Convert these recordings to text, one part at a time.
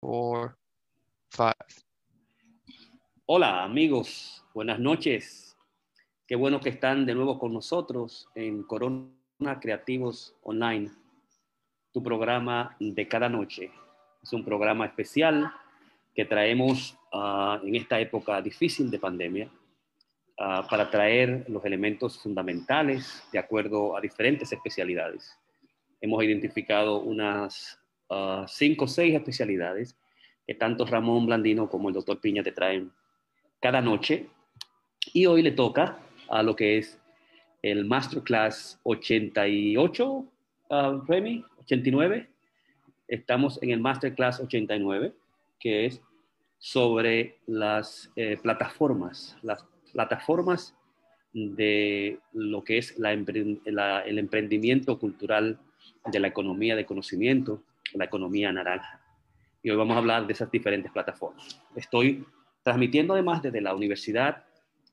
four, five. Hola amigos, buenas noches. Qué bueno que están de nuevo con nosotros en Corona Creativos Online, tu programa de cada noche. Es un programa especial que traemos uh, en esta época difícil de pandemia uh, para traer los elementos fundamentales de acuerdo a diferentes especialidades. Hemos identificado unas uh, cinco o seis especialidades que tanto Ramón Blandino como el doctor Piña te traen cada noche. Y hoy le toca a lo que es el Masterclass 88, uh, Remy, 89. Estamos en el Masterclass 89, que es sobre las eh, plataformas, las plataformas de lo que es la, la, el emprendimiento cultural de la economía de conocimiento, la economía naranja. Y hoy vamos a hablar de esas diferentes plataformas. Estoy transmitiendo además desde la Universidad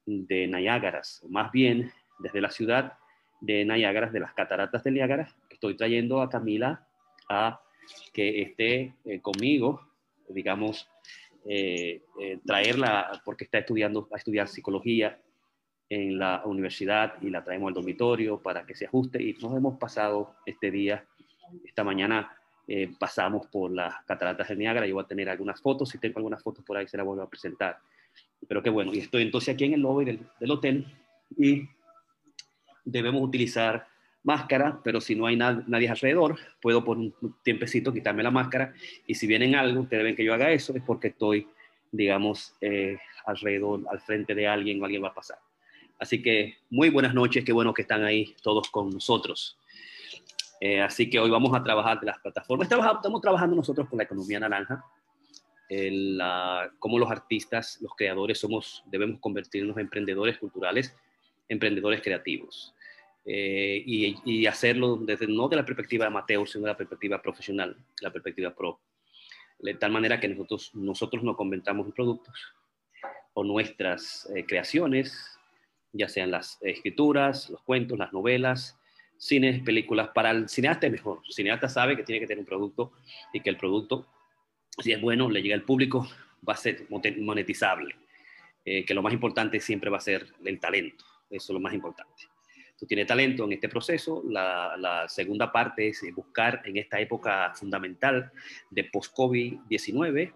de Niágaras, o más bien desde la ciudad de Niágaras, de las cataratas de Niágara. Estoy trayendo a Camila a que esté eh, conmigo, digamos, eh, eh, traerla porque está estudiando, a estudiar psicología en la universidad y la traemos al dormitorio para que se ajuste y nos hemos pasado este día, esta mañana eh, pasamos por las cataratas de Niágara, yo voy a tener algunas fotos, si tengo algunas fotos por ahí se las vuelvo a presentar. Pero qué bueno, y estoy entonces aquí en el lobby del, del hotel y debemos utilizar máscara, pero si no hay nadie alrededor, puedo por un tiempecito quitarme la máscara y si vienen algo, ustedes ven que yo haga eso, es porque estoy, digamos, eh, alrededor, al frente de alguien o alguien va a pasar. Así que muy buenas noches, qué bueno que están ahí todos con nosotros. Eh, así que hoy vamos a trabajar de las plataformas. Estamos, trabajando nosotros con la economía naranja, el, cómo los artistas, los creadores, somos, debemos convertirnos en emprendedores culturales, emprendedores creativos. Eh, y, hacerlo desde, no de la perspectiva amateur, sino de la perspectiva profesional, la perspectiva pro. De tal manera que nosotros, nosotros nos convertamos en productos o nuestras eh, creaciones, ya sean las escrituras, los cuentos, las novelas, cines, películas. Para el cineasta es mejor. El cineasta sabe que tiene que tener un producto y que el producto, si es bueno, le llega al público, va a ser monetizable. Eh, que lo más importante siempre va a ser el talento. Eso es lo más importante tú tienes talento en este proceso. La, segunda parte es buscar en esta época fundamental de post-COVID-19,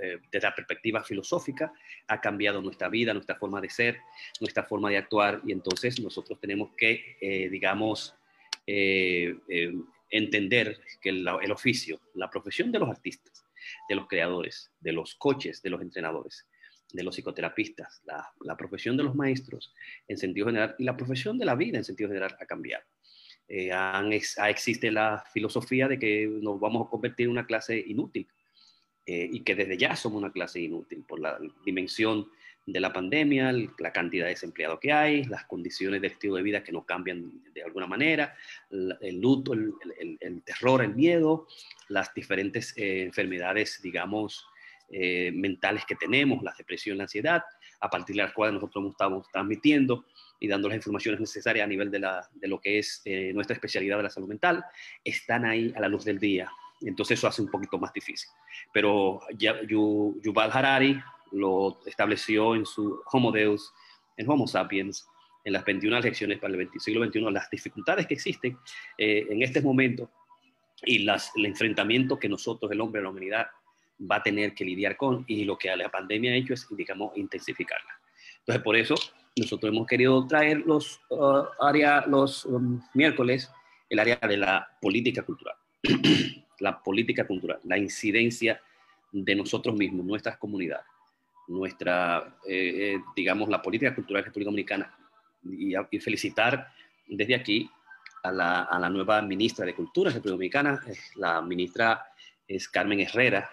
eh, desde la perspectiva filosófica, ha cambiado nuestra vida, nuestra forma de ser, nuestra forma de actuar y entonces nosotros tenemos que, eh, digamos, entender que el, el oficio, la profesión de los artistas, de los creadores, de los coches, de los entrenadores, de los psicoterapistas, la, profesión de los maestros en sentido general y la profesión de la vida en sentido general ha cambiado. Eh, existe la filosofía de que nos vamos a convertir en una clase inútil eh, y que desde ya somos una clase inútil por la dimensión de la pandemia, la cantidad de desempleados que hay, las condiciones del estilo de vida que no cambian de alguna manera, el luto, el, terror, el miedo, las diferentes eh, enfermedades, digamos, eh, mentales que tenemos, la depresión, la ansiedad, a partir de las cuales nosotros estamos transmitiendo y dando las informaciones necesarias a nivel de, la, de lo que es eh, nuestra especialidad de la salud mental, están ahí a la luz del día. Entonces eso hace un poquito más difícil. Pero Yuval Harari lo estableció en su Homo Deus, en Homo Sapiens, en las 21 lecciones para el siglo XXI, las dificultades que existen eh, en este momento y las, el enfrentamiento que nosotros, el hombre, la humanidad, va a tener que lidiar con y lo que la pandemia ha hecho es, digamos, intensificarla. Entonces, por eso nosotros hemos querido traer los, uh, los um, miércoles el área de la política cultural. la política cultural, la incidencia de nosotros mismos, nuestras comunidades, nuestra, eh, eh, digamos, la política cultural de la República Dominicana. Y, felicitar desde aquí a la, a la, nueva ministra de Cultura de la República Dominicana. La ministra es Carmen Herrera,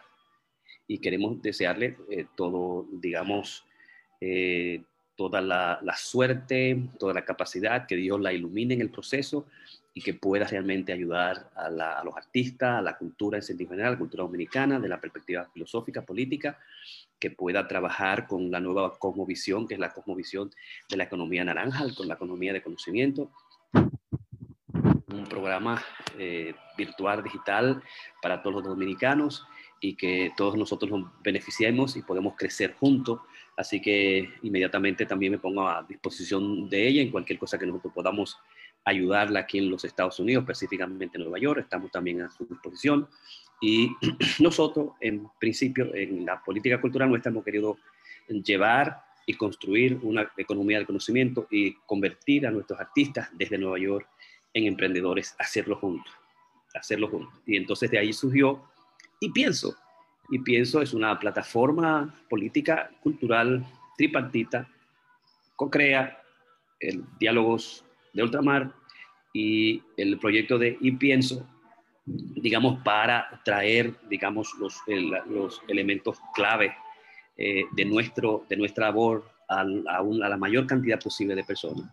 y queremos desearle eh, todo, digamos, toda la, suerte, toda la capacidad, que Dios la ilumine en el proceso y que pueda realmente ayudar a, los artistas, a la cultura en sentido general, la cultura dominicana, de la perspectiva filosófica, política, que pueda trabajar con la nueva cosmovisión, que es la cosmovisión de la economía naranja, con la economía de conocimiento, un programa eh, virtual, digital para todos los dominicanos y que todos nosotros nos beneficiemos y podemos crecer juntos. Así que inmediatamente también me pongo a disposición de ella en cualquier cosa que nosotros podamos ayudarla aquí en los Estados Unidos, específicamente en Nueva York. Estamos también a su disposición. Y nosotros, en principio, en la política cultural nuestra hemos querido llevar y construir una economía del conocimiento y convertir a nuestros artistas desde Nueva York en emprendedores, hacerlo juntos, hacerlo juntos. Y entonces de ahí surgió, y pienso, y pienso es una plataforma política, cultural, tripartita, co-crea el Diálogos de Ultramar y el proyecto de Y Pienso, digamos, para traer, digamos, los, los elementos clave eh, de, nuestro, de nuestra labor a, a, la mayor cantidad posible de personas.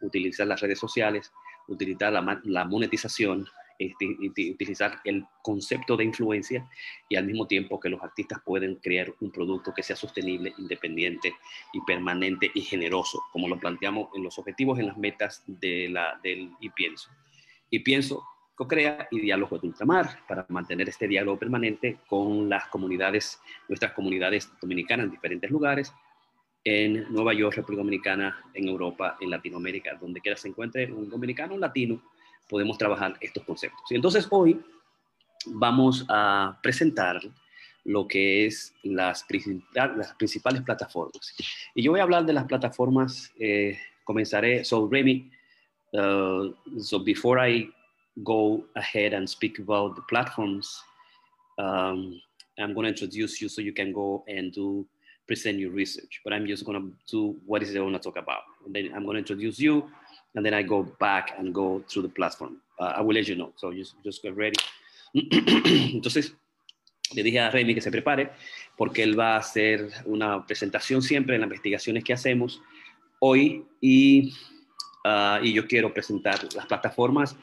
Utilizar las redes sociales, utilizar la, la monetización, este, utilizar el concepto de influencia y al mismo tiempo que los artistas pueden crear un producto que sea sostenible, independiente y permanente y generoso, como lo planteamos en los objetivos, en las metas de la, del Y Pienso. Y Pienso co-crea y diálogo de ultramar para mantener este diálogo permanente con las comunidades, nuestras comunidades dominicanas en diferentes lugares, en Nueva York, República Dominicana, en Europa, en Latinoamérica, donde quiera se encuentre un dominicano, un latino, podemos trabajar estos conceptos. Y entonces hoy vamos a presentar lo que es las, las principales plataformas. Y yo voy a hablar de las plataformas, eh, comenzaré, so Remy, uh, so before I go ahead and speak about the platforms, um, I'm going to introduce you so you can go and do present your research. But I'm just going to do what is it I want to talk about. And then I'm going to introduce you, and then I go back and go through the platform. Uh, I will let you know. So just, just get ready. Entonces, le dije a Remy que se prepare porque él va a hacer una presentación siempre en las investigaciones que hacemos hoy y, uh, y yo quiero presentar las plataformas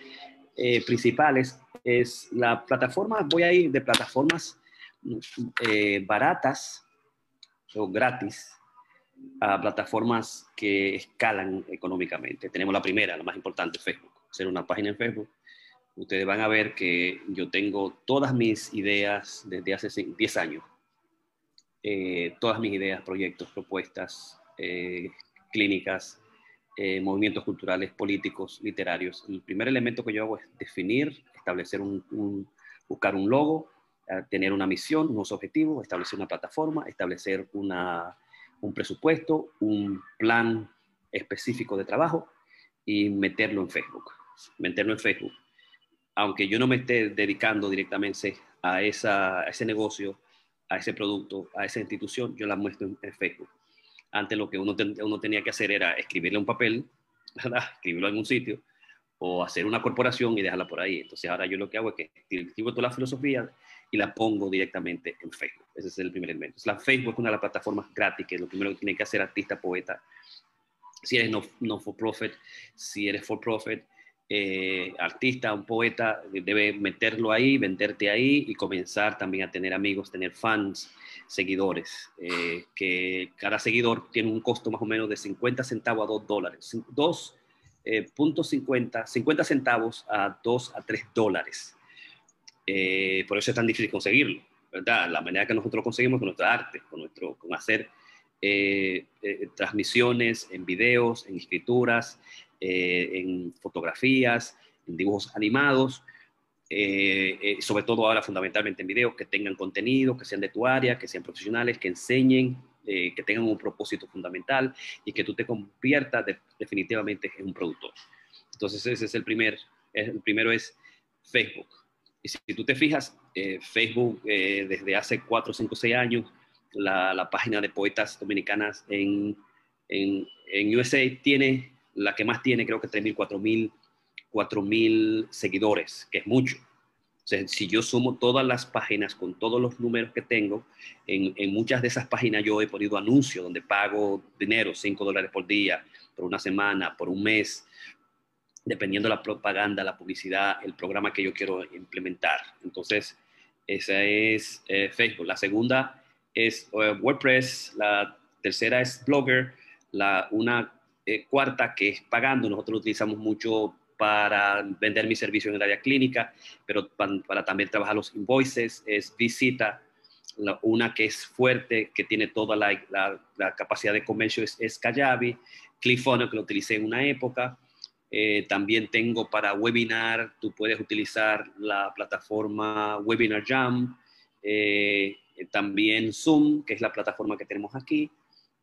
eh, principales es la plataforma, voy a ir de plataformas eh, baratas o gratis a plataformas que escalan económicamente. Tenemos la primera, la más importante, Facebook. Hacer una página en Facebook. Ustedes van a ver que yo tengo todas mis ideas desde hace 10 años. Eh, todas mis ideas, proyectos, propuestas, clínicas, eh, movimientos culturales, políticos, literarios. El primer elemento que yo hago es definir, establecer un, buscar un logo, eh, tener una misión, unos objetivos, establecer una plataforma, establecer una, un presupuesto, un plan específico de trabajo y meterlo en Facebook. Meterlo en Facebook. Aunque yo no me esté dedicando directamente a, esa, a ese negocio, a ese producto, a esa institución, yo la muestro en Facebook. Antes lo que uno, tenía que hacer era escribirle un papel, escribirlo en un sitio, o hacer una corporación y dejarla por ahí. Entonces ahora yo lo que hago es que escribo toda la filosofía y la pongo directamente en Facebook. Ese es el primer elemento. La Facebook es una de las plataformas gratis, que es lo primero que tiene que hacer artista, poeta. Si eres no, no for profit, si eres for profit, eh, artista, un poeta, debe meterlo ahí, venderte ahí y comenzar también a tener amigos, tener fans, seguidores, eh, que cada seguidor tiene un costo más o menos de 50 centavos a 2 dólares. 2.50, 50 eh, centavos a 2 a 3 dólares. por eso es tan difícil conseguirlo. La manera que nosotros conseguimos con nuestra arte, con, nuestro, con hacer transmisiones en videos, en escrituras, eh, en fotografías, en dibujos animados, eh, eh, sobre todo ahora fundamentalmente en videos que tengan contenido, que sean de tu área, que sean profesionales, que enseñen, que tengan un propósito fundamental y que tú te conviertas definitivamente en un productor. Entonces ese es el primer, el primero es Facebook. Y si, tú te fijas, Facebook desde hace 4, 5, 6 años, la, la página de poetas dominicanas en, en, en USA tiene la que más tiene creo que 3.000, 4.000, 4.000 seguidores, que es mucho. O si yo sumo todas las páginas con todos los números que tengo, en, en muchas de esas páginas yo he ponido anuncios donde pago dinero, 5 dólares por día, por una semana, por un mes, dependiendo de la propaganda, la publicidad, el programa que yo quiero implementar. Entonces, esa es eh, Facebook. La segunda es eh, WordPress, la tercera es Blogger, la, una eh, cuarta, que es pagando. Nosotros utilizamos mucho para vender mi servicio en el área clínica, pero para, también trabajar los invoices, es visita. una que es fuerte, que tiene toda la, capacidad de comercio, es, es Kajabi. ClickFunnels, que lo utilicé en una época. Eh, también tengo para webinar, tú puedes utilizar la plataforma Webinar Jam. Eh, también Zoom, que es la plataforma que tenemos aquí.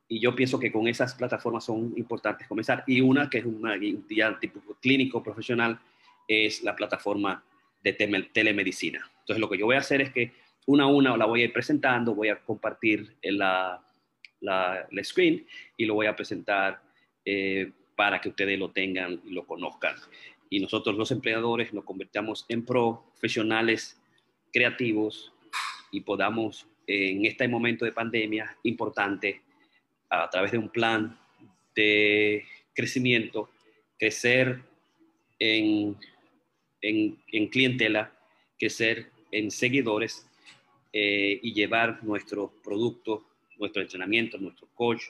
Y yo pienso que con esas plataformas son importantes comenzar. Y una que es una ya tipo clínico profesional es la plataforma de telemedicina. Entonces lo que yo voy a hacer es que una a una la voy a ir presentando, voy a compartir la, la, screen y lo voy a presentar eh, para que ustedes lo tengan y lo conozcan. Y nosotros los empleadores nos convertamos en profesionales creativos y podamos en este momento de pandemia importante a través de un plan de crecimiento, crecer en, en, clientela, crecer en seguidores eh, y llevar nuestros productos, nuestro entrenamiento, nuestro coach,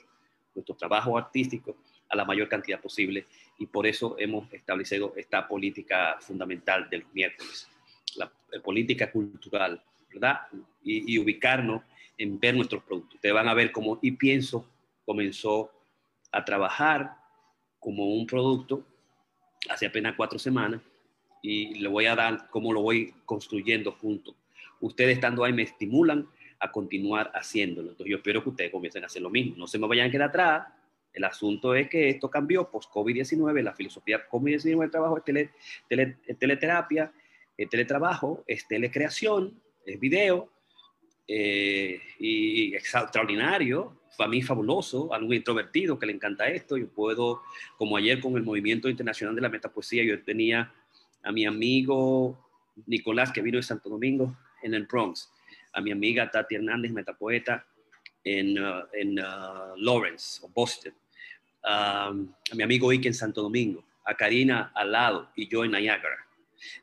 nuestro trabajo artístico a la mayor cantidad posible. Y por eso hemos establecido esta política fundamental de los miércoles, la, política cultural, ¿verdad? Y, y, ubicarnos en ver nuestros productos. Ustedes van a ver cómo Y Pienso comenzó a trabajar como un producto hace apenas cuatro semanas y le voy a dar cómo lo voy construyendo junto. Ustedes estando ahí me estimulan a continuar haciéndolo. Entonces yo espero que ustedes comiencen a hacer lo mismo. No se me vayan a quedar atrás. El asunto es que esto cambió post-COVID-19. La filosofía COVID-19 del trabajo es tele, teleterapia, es teletrabajo, es telecreación, es video, eh, y extraordinario, para mí fabuloso, algo introvertido que le encanta esto. Yo puedo, como ayer con el Movimiento Internacional de la Metapoesía, yo tenía a mi amigo Nicolás, que vino de Santo Domingo, en el Bronx, a mi amiga Tati Hernández, metapoeta, en, uh, en uh, Lawrence, o Boston, um, a mi amigo Ike en Santo Domingo, a Karina al lado y yo en Niagara.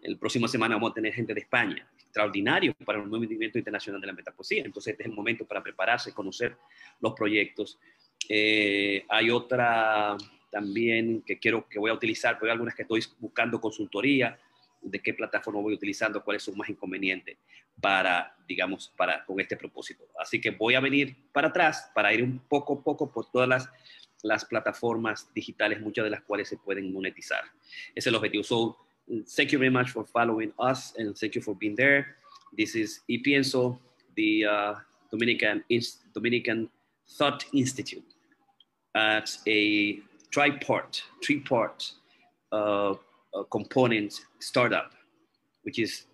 El próximo semana vamos a tener gente de España, extraordinario para el movimiento internacional de la metapoesía. Entonces, este es el momento para prepararse, conocer los proyectos. Eh, hay otra también que quiero que voy a utilizar, pero hay algunas que estoy buscando consultoría de qué plataforma voy utilizando, cuáles son más inconvenientes para, digamos, para con este propósito. Así que voy a venir para atrás para ir un poco a poco por todas las, las plataformas digitales, muchas de las cuales se pueden monetizar. Ese es el objetivo. So, thank you very much for following us and thank you for being there. This is Y Pienso, the uh, Dominican, Dominican Thought Institute at a tripart, three-part uh, component startup, which is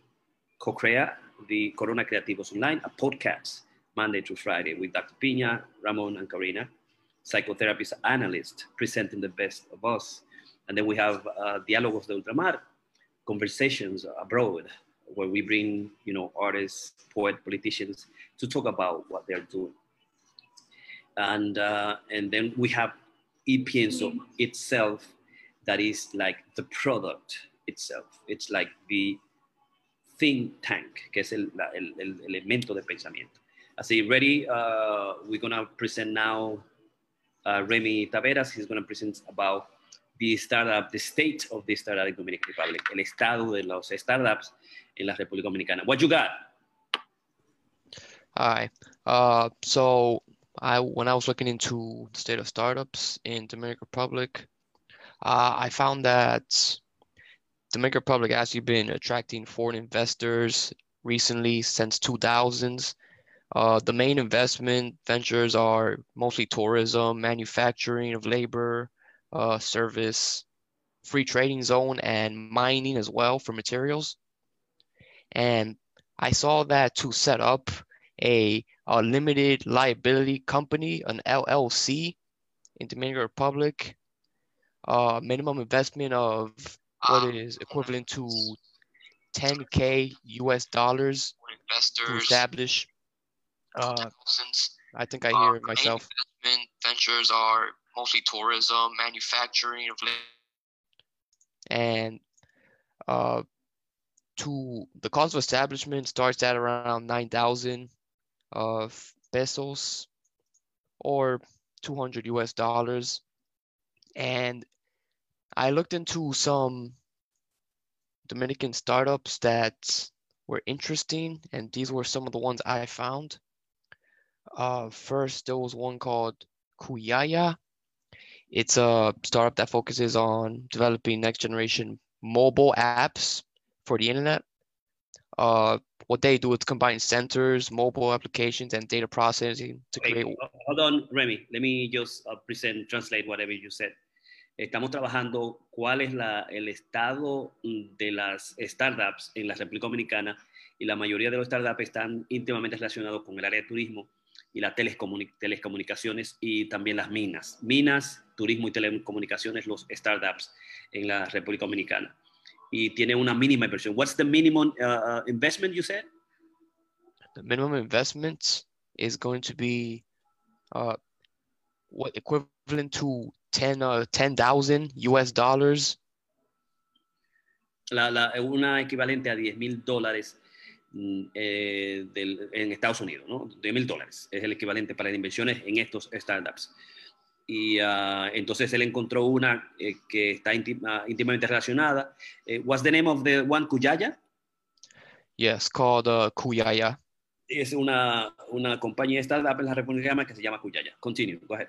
CoCrea, the Corona Creativos Online, a podcast Monday through Friday with Dr. Pina, Ramon, and Karina, psychotherapist analyst presenting the best of us. And then we have uh, Diálogos de Ultramar, conversations abroad where we bring you know artists poets politicians to talk about what they're doing. And uh, and then we have epienso itself that is like the product itself. It's like the think tank que es el, el, el elemento de pensamiento. Así ready uh, we're gonna present now uh, Remy Taveras. He's gonna present about the startup, the state of the startup in Dominican Republic, el estado de los startups en la República Dominicana. What you got? Hi. Uh, so I when I was looking into the state of startups in Dominican Republic, uh, I found that Dominican Republic has actually been attracting foreign investors recently since 2000s. Uh, the main investment ventures are mostly tourism, manufacturing of labor, uh, service, free trading zone, and mining as well for materials. And I saw that to set up a, a limited liability company, an LLC in Dominican Republic, uh, minimum investment of what is equivalent to 10k US dollars to establish. Uh, I think I hear it myself. Investment ventures are mostly tourism, manufacturing of and uh, to the cost of establishment starts at around 9,000 of uh, pesos or 200 US dollars. And I looked into some Dominican startups that were interesting, and these were some of the ones I found. Uh, first, there was one called Kuyaya. It's a startup that focuses on developing next generation mobile apps for the internet. Uh, what they do is combine sensors, mobile applications, and data processing to create. hold on, Remy. Let me just uh, present, translate whatever you said. Estamos trabajando cuál es la, el estado de las startups en la República Dominicana y la mayoría de los startups están íntimamente relacionados con el área de turismo y las telecomunicaciones y también las minas. Minas, turismo y telecomunicaciones, los startups en la República Dominicana. Y tiene una mínima inversión. What's the minimum uh, uh, investment you said? The minimum investment is going to be uh, what equivalent to 10 uh, 10,000 US dollars. La, la, una equivalente a 10 mil dólares eh, del, en Estados Unidos, ¿no? De mil dólares. Es el equivalente para inversiones en estos startups. Y uh, entonces él encontró una eh, que está íntima, íntimamente relacionada. Eh, what's the name of the one, Kuyaya? Yes, called uh, Kuyaya. Es una, una compañía de startup en la República Dominicana que se llama Kuyaya. Continue, go ahead.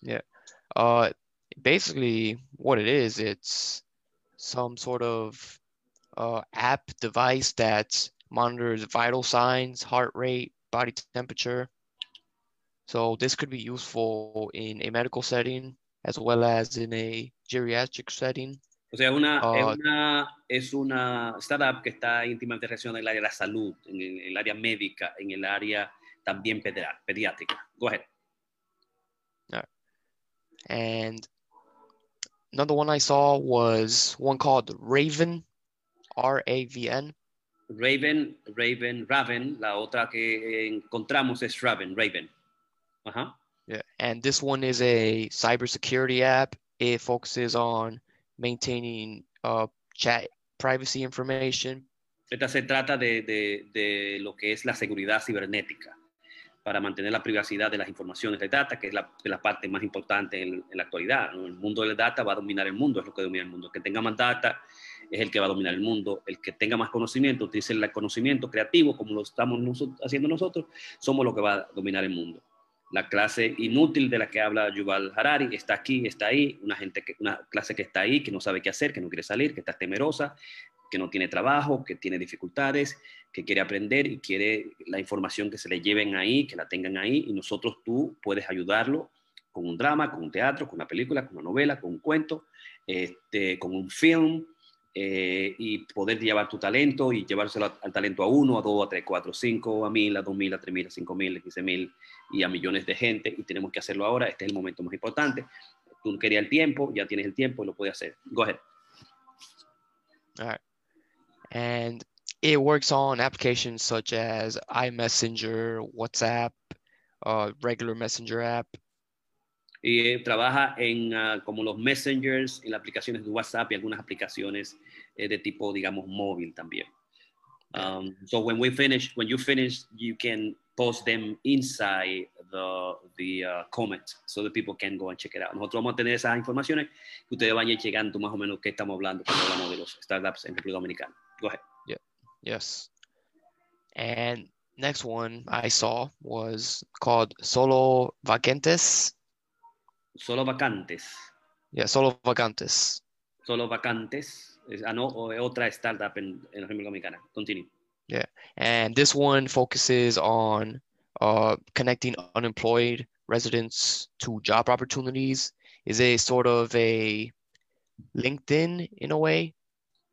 Yeah. Uh, basically, what it is, it's some sort of uh, app device that monitors vital signs, heart rate, body temperature. So this could be useful in a medical setting as well as in a geriatric setting. O sea, una, uh, es, una, es una startup que está íntimamente relacionada en el área de la salud, en el, en el área médica, en el área también pediátrica. Go ahead. Right. And another one I saw was one called Raven, R A V N. Raven, Raven, Raven. La otra que encontramos es Raven, Raven. Uh-huh. Yeah, and this one is a cybersecurity app. It focuses on maintaining uh, chat privacy information. Esta se trata de, de, de, lo que es la seguridad cibernética para mantener la privacidad de las informaciones de data, que es la, de la parte más importante en, en la actualidad. El mundo del data va a dominar el mundo, es lo que domina el mundo. Que tenga más data es el que va a dominar el mundo. El que tenga más conocimiento, utilice el conocimiento creativo como lo estamos haciendo nosotros, somos lo que va a dominar el mundo. La clase inútil de la que habla Yuval Harari está aquí, está ahí, una, gente una clase que está ahí, que no sabe qué hacer, que no quiere salir, que está temerosa, que no tiene trabajo, que tiene dificultades, que quiere aprender y quiere la información que se le lleven ahí, que la tengan ahí, y nosotros tú puedes ayudarlo con un drama, con un teatro, con una película, con una novela, con un cuento, este, con un film, eh, y poder llevar tu talento y llevárselo al talento a uno, a dos, a tres, cuatro, cinco, a mil, a dos mil, a tres mil, a cinco mil, a quince mil y a millones de gente y tenemos que hacerlo ahora. Este es el momento más importante. Tú querías el tiempo, ya tienes el tiempo y lo puedes hacer. Go ahead. All right. And it works on applications such as iMessenger, WhatsApp, uh, regular Messenger app, eh, trabaja en uh, como los messengers, en las aplicaciones de WhatsApp y algunas aplicaciones eh, de tipo, digamos, móvil también. Um, so when we finish, when you finish, you can post them inside the, the uh, comment so that people can go and check it out. Nosotros vamos a tener esas informaciones que ustedes vayan llegando más o menos qué estamos hablando hablamos de los startups en República Dominicana. Go ahead. Yeah. Yes. And next one I saw was called Solo Vacentes. Solo vacantes. Yeah, solo vacantes. Solo vacantes. Ah, no, otra startup en, en República Dominicana. Continue. Yeah, and this one focuses on uh, connecting unemployed residents to job opportunities. Is a sort of a LinkedIn in a way,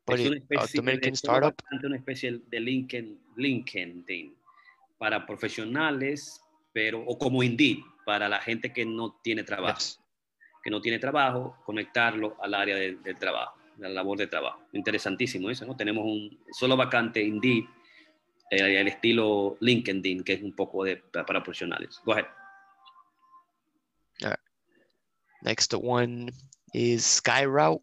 but es it, a Dominican startup. Una especie de LinkedIn, LinkedIn para profesionales, pero o como Indeed para la gente que no tiene trabajo. Yes. Que no tiene trabajo, conectarlo al área de, del trabajo, la labor de trabajo. Interesantísimo eso, ¿no? Tenemos un solo vacante Indeed, eh, el estilo LinkedIn, que es un poco de, para profesionales. Go ahead. All right. Next one is SkyRoute.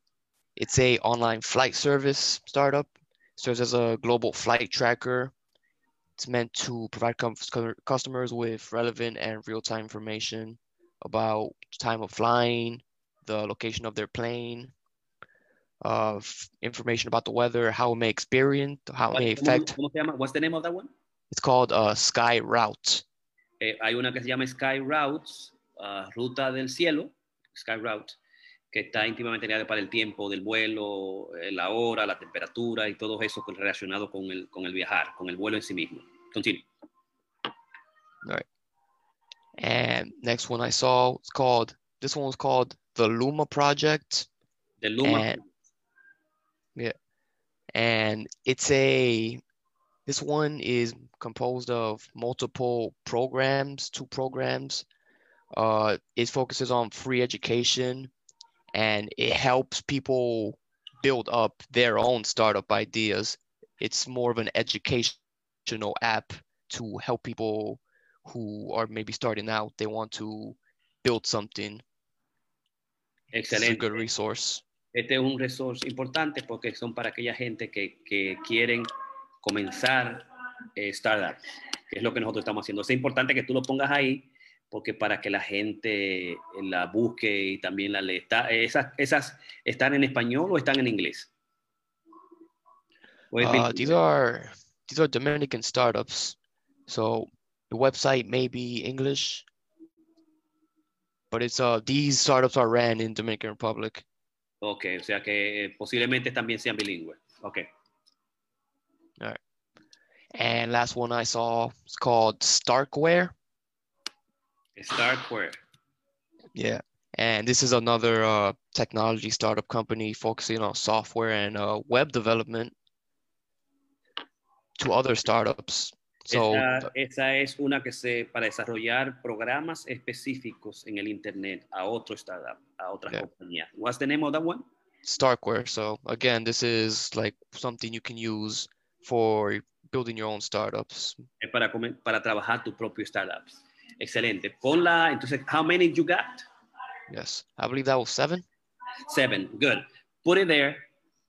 It's a online flight service startup. Serves as a global flight tracker It's meant to provide customers with relevant and real-time information about time of flying, the location of their plane. uh, information about the weather, how it may experience, how it may affect. cómo se llama? What's the name of that one? It's called uh, Sky Route. Eh, hay una que se llama Sky Routes, ah, Ruta del Cielo, Sky Route, que está íntimamente ligada para el tiempo del vuelo, eh, la hora, la temperatura y todo eso relacionado con el, con el viajar, con el vuelo en sí mismo. Continue. And next one I saw it's called this one was called the Luma Project, The Luma. And- and it's a this one is composed of multiple programs, two programs. Uh, it focuses on free education, and it helps people build up their own startup ideas. It's more of an educational app to help people who are maybe starting out. They want to build something. It's a good resource. Este es un resource importante porque son para aquella gente que, que quieren comenzar eh, startups, que es lo que nosotros estamos haciendo. Es importante que tú lo pongas ahí porque para que la gente eh, la busque y también la lea. Está- esas, ¿Esas están en español o están en inglés? ¿O es Uh, these are these are Dominican startups, so the website may be English, but it's uh these startups are ran in Dominican Republic. Ok, o sea que eh, posiblemente también sean bilingües. Ok. And last one I saw is called Starkware. Starkware. Yeah. And this is another uh, technology startup company focusing on software and uh, web development to other startups. So esa, esa es una que se para desarrollar programas específicos en el internet a otro startup, a otras Yeah. compañías. What's the name of that one? Starkware. So again, this is like something you can use for building your own startups. Es para, para trabajar tu propio startups. Excelente. Ponla, entonces, how many you got? Yes. I believe that was seven. Seven. Good. Put it there.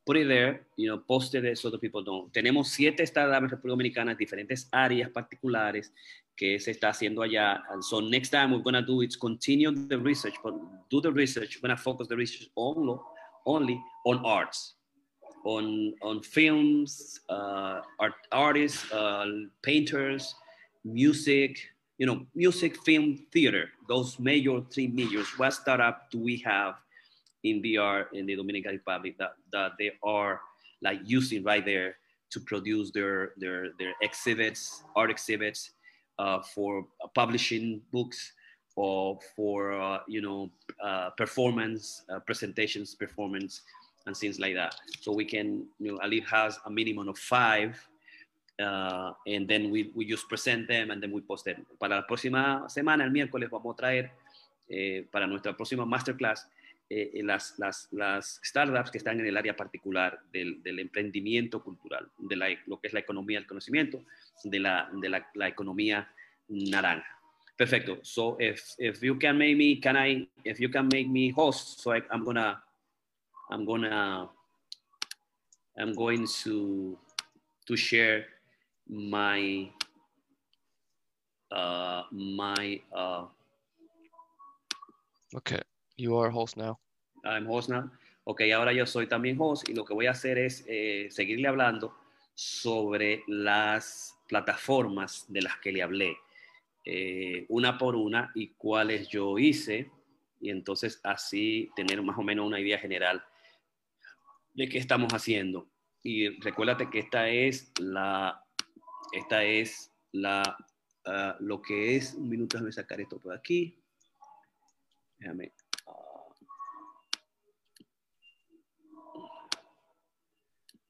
Put it there. You know, post it there so that people know. Tenemos siete startups en República Dominicana, diferentes áreas particulares que se está haciendo allá. And so next time we're going to do is continue the research, but do the research. We're going to focus the research only, only on arts, on, on films, uh, art, artists, uh, painters, music, you know, music, film, theater, those major three majors. What startup do we have in VR in the Dominican Republic that, that they are like using right there to produce their their their exhibits, art exhibits, uh, for publishing books or for uh, you know uh, performance uh, presentations, performance, and things like that. So we can you know Ali has a minimum of five. Uh, and then we, we just present them and then we post them. Para la próxima semana, el miércoles, vamos a traer eh, para nuestra próxima masterclass eh, eh, las, las, las startups que están en el área particular del, del emprendimiento cultural, de la, lo que es la economía del conocimiento, de la, de la, la economía naranja. Perfecto. So if, if you can make me, can I, if you can make me host, so I, I'm gonna, I'm gonna, I'm going to, to share my, uh, my, uh, Okay. You are host now. I'm host now. Ok, ahora yo soy también host y lo que voy a hacer es eh, seguirle hablando sobre las plataformas de las que le hablé, eh, una por una y cuáles yo hice y entonces así tener más o menos una idea general de qué estamos haciendo. Y recuérdate que esta es la, esta es la, ah, lo que es, un minuto, déjame sacar esto por aquí. Déjame. ah,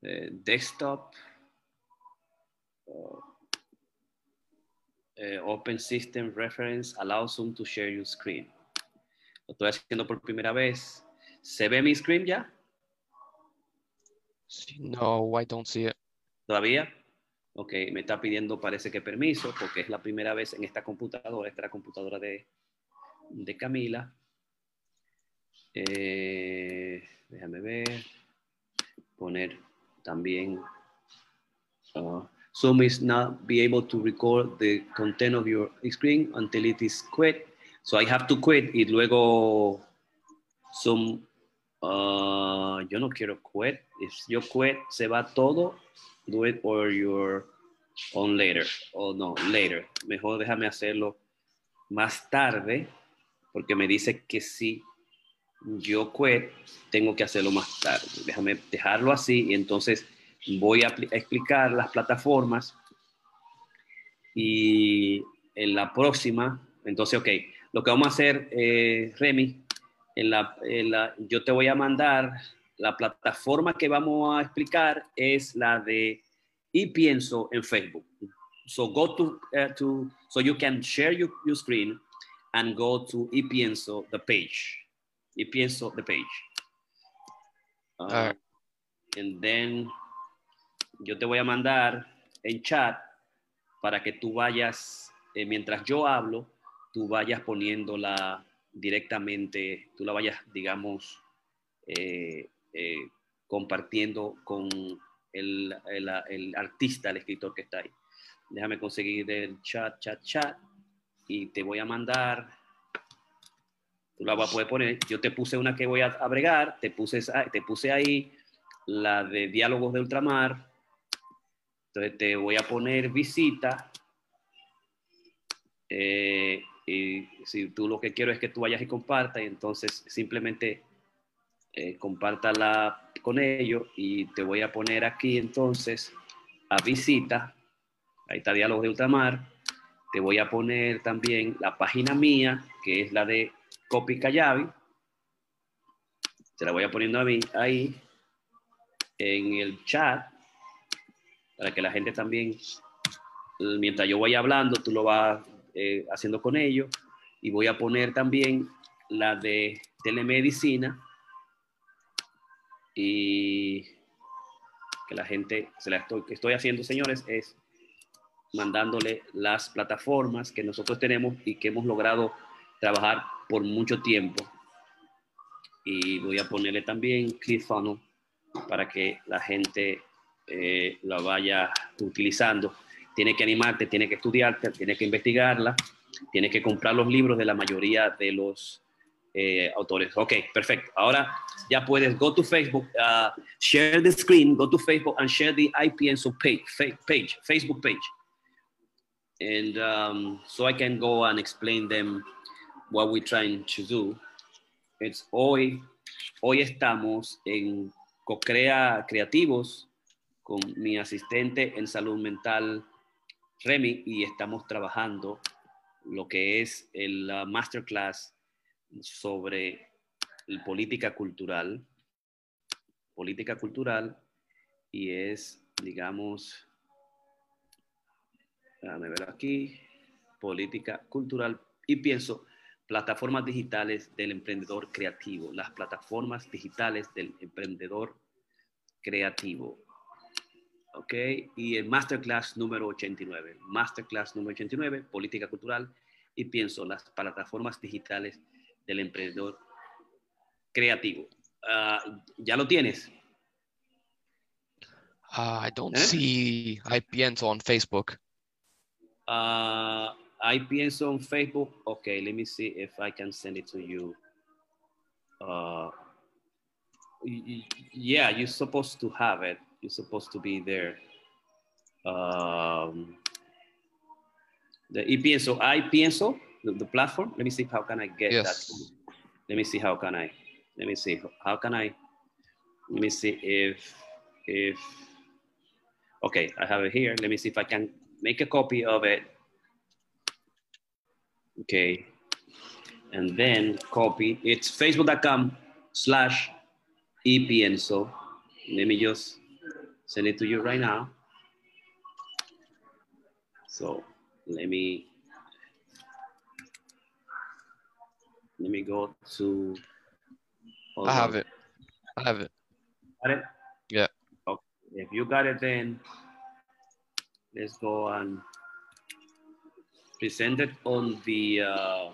eh, desktop, uh, eh, Open System Reference allows Zoom to share your screen. Lo estoy haciendo por primera vez. ¿Se ve mi screen ya? No, I don't see it. ¿Todavía? Ok, me está pidiendo, parece que permiso, porque es la primera vez en esta computadora, esta computadora de, de Camila. Eh, déjame ver. Poner también. uh, Zoom is not be able to record the content of your screen until it is quit. So I have to quit y luego Zoom Uh, yo no quiero quit. If yo quit, se va todo. Do it or you're on later. O no, later. Mejor déjame hacerlo más tarde, porque me dice que si yo quit, tengo que hacerlo más tarde. Déjame dejarlo así y entonces voy a, explicar las plataformas y en la próxima, entonces, ok, lo que vamos a hacer, eh, Remy, en la, yo te voy a mandar la plataforma que vamos a explicar es la de y pienso en Facebook. So go to, uh, to so you can share your, your screen and go to y pienso the page. Y pienso the page. Uh, And then yo te voy a mandar en chat para que tú vayas, eh, mientras yo hablo, tú vayas poniendo la, directamente, tú la vayas, digamos, eh, eh, compartiendo con el, el, artista, el escritor que está ahí. Déjame conseguir el chat, chat, chat, y te voy a mandar, tú la vas a poder poner, yo te puse una que voy a abregar, te puse, te puse ahí la de diálogos de ultramar, entonces te voy a poner visita, eh, y si tú lo que quiero es que tú vayas y compartas, entonces simplemente eh, compártala con ellos y te voy a poner aquí entonces a visita. Ahí está Diálogo de Ultramar. Te voy a poner también la página mía, que es la de Copy Callavi. Se la voy a poniendo a mí ahí en el chat para que la gente también, mientras yo vaya hablando, tú lo vas eh, haciendo con ellos. Y voy a poner también la de telemedicina y que la gente, se la estoy, que estoy haciendo, señores, es mandándole las plataformas que nosotros tenemos y que hemos logrado trabajar por mucho tiempo. Y voy a ponerle también ClickFunnels para que la gente eh, la vaya utilizando tiene que animarte, tiene que estudiarte, tiene que investigarla, tiene que comprar los libros de la mayoría de los eh, autores. Ok, perfecto. Ahora ya puedes go to Facebook, uh, share the screen, go to Facebook and share the IPNSO page, page Facebook page. And um, so I can go and explain them what we're trying to do. It's hoy, hoy estamos en Cocrea Creativos con mi asistente en salud mental Remy y estamos trabajando lo que es el masterclass sobre política cultural, política cultural y es, digamos, déjame ver aquí, política cultural y pienso plataformas digitales del emprendedor creativo, las plataformas digitales del emprendedor creativo. ¿ok? Y el Masterclass número 89, Masterclass número 89, Política Cultural, y pienso las plataformas digitales del emprendedor creativo. Uh, ¿Ya lo tienes? Uh, I don't ¿Eh? see I pienso on Facebook. Uh, I pienso on Facebook. Okay, let me see if I can send it to you. Uh, yeah, you're supposed to have it. you're supposed to be there. Um, the ePienso, I Pienso, the, the, platform. Let me see how can I get yes. that. Let me see how can I. Let me see how can I. Let me see if if. Okay, I have it here. Let me see if I can make a copy of it. Okay, and then copy. It's facebook.com slash epienso. Let me just send it to you right now. So let me let me go to. I have on. it. I have it. Got it? Yeah. Okay. If you got it, then let's go and present it on the. Uh...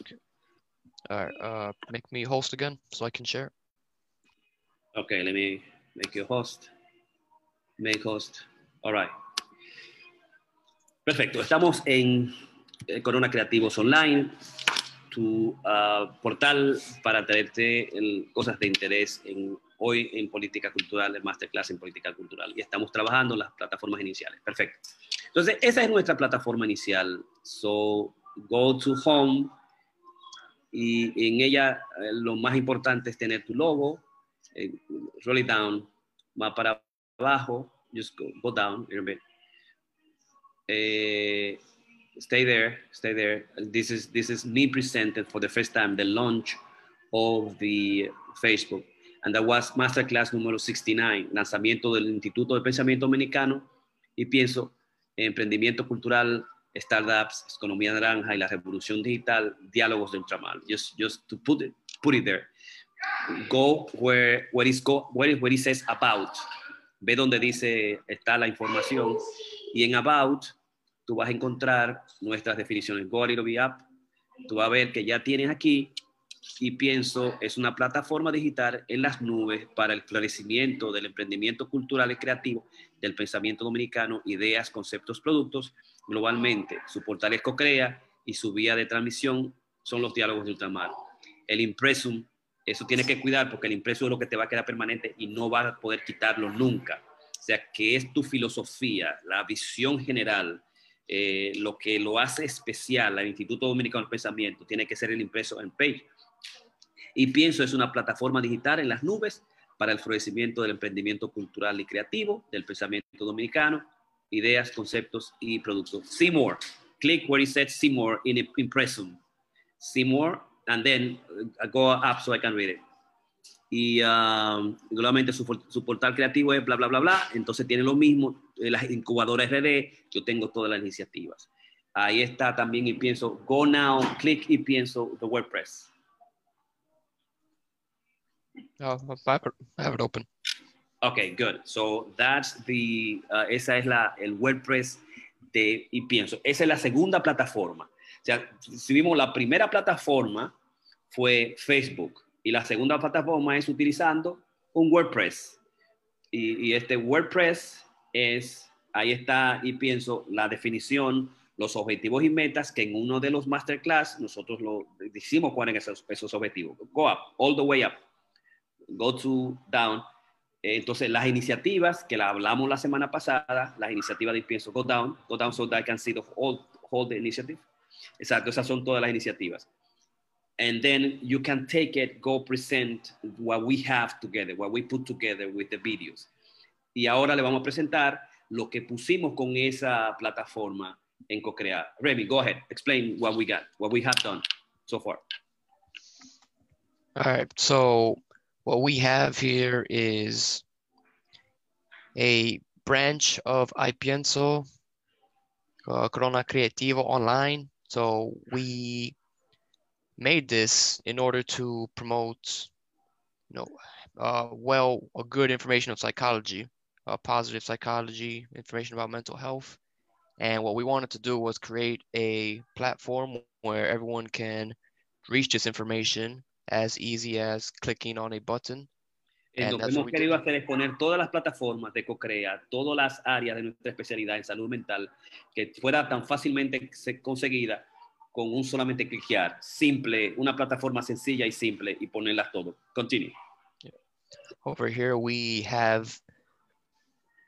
Okay. All right. Uh, make me host again so I can share. Okay, let me make you host. Make host. All right. Perfecto. Estamos en Corona Creativos Online. tu uh, portal para traerte cosas de interés en, hoy en política cultural, el masterclass en política cultural. Y estamos trabajando las plataformas iniciales. Perfecto. Entonces, esa es nuestra plataforma inicial. So, go to home y en ella eh, lo más importante es tener tu logo, eh, roll it down, va para abajo, just go, go down a little bit. Eh, stay there, stay there. This is, this is me presented for the first time, the launch of the Facebook. And that was Masterclass número 69, lanzamiento del Instituto de Pensamiento Dominicano. Y pienso, emprendimiento cultural startups, economía naranja y la revolución digital, diálogos de ultramar. Just, just to put it, put it there. Go where, where, is go, where, where it says about. Ve donde dice está la información y en about tú vas a encontrar nuestras definiciones. Go a little bit up. Tú vas a ver que ya tienes aquí y pienso es una plataforma digital en las nubes para el florecimiento del emprendimiento cultural y creativo, del pensamiento dominicano, ideas, conceptos, productos globalmente. Su portal es Cocrea y su vía de transmisión son los diálogos de ultramar. El impresum, eso tiene que cuidar porque el impresum es lo que te va a quedar permanente y no vas a poder quitarlo nunca. O sea, que es tu filosofía, la visión general, eh, lo que lo hace especial al Instituto Dominicano del Pensamiento, tiene que ser el impreso en page. Y pienso es una plataforma digital en las nubes para el florecimiento del emprendimiento cultural y creativo, del pensamiento dominicano, ideas, conceptos y productos. See more. Click where it says see more in Impressum. See more, and then uh, go up so I can read it. Y um, su, su, portal creativo es bla, bla, bla, bla. Entonces tiene lo mismo, eh, las incubadoras RD, yo tengo todas las iniciativas. Ahí está también y pienso, go now, click y pienso the WordPress. Oh, I have it open. Okay, good. So that's the, uh, esa es la, el WordPress de y pienso. Esa es la segunda plataforma. O sea, si vimos la primera plataforma fue Facebook y la segunda plataforma es utilizando un WordPress. Y, y este WordPress es, ahí está y pienso la definición, los objetivos y metas que en uno de los masterclass nosotros lo decimos cuáles son esos, esos objetivos. Go up, all the way up. Go to down entonces, las iniciativas que la hablamos la semana pasada, las iniciativas de pienso go down, go down so that I can see the whole, whole the initiative. Exacto, esas son todas las iniciativas. And then you can take it, go present what we have together, what we put together with the videos. Y ahora le vamos a presentar lo que pusimos con esa plataforma en CoCrea. Remy, go ahead, explain what we got, what we have done so far. All right, so what we have here is a branch of iPienso, uh, Corona Creativo Online. So we made this in order to promote, you know, uh, well, a good information of psychology, uh, positive psychology, information about mental health. And what we wanted to do was create a platform where everyone can reach this information as easy as clicking on a button. lo que hemos querido hacer es poner todas las plataformas de CoCrea, todas las áreas de nuestra especialidad en salud mental, que fuera tan fácilmente conseguida con un solamente cliquear, simple, una plataforma sencilla y simple y ponerlas todo. Continue. Over here we have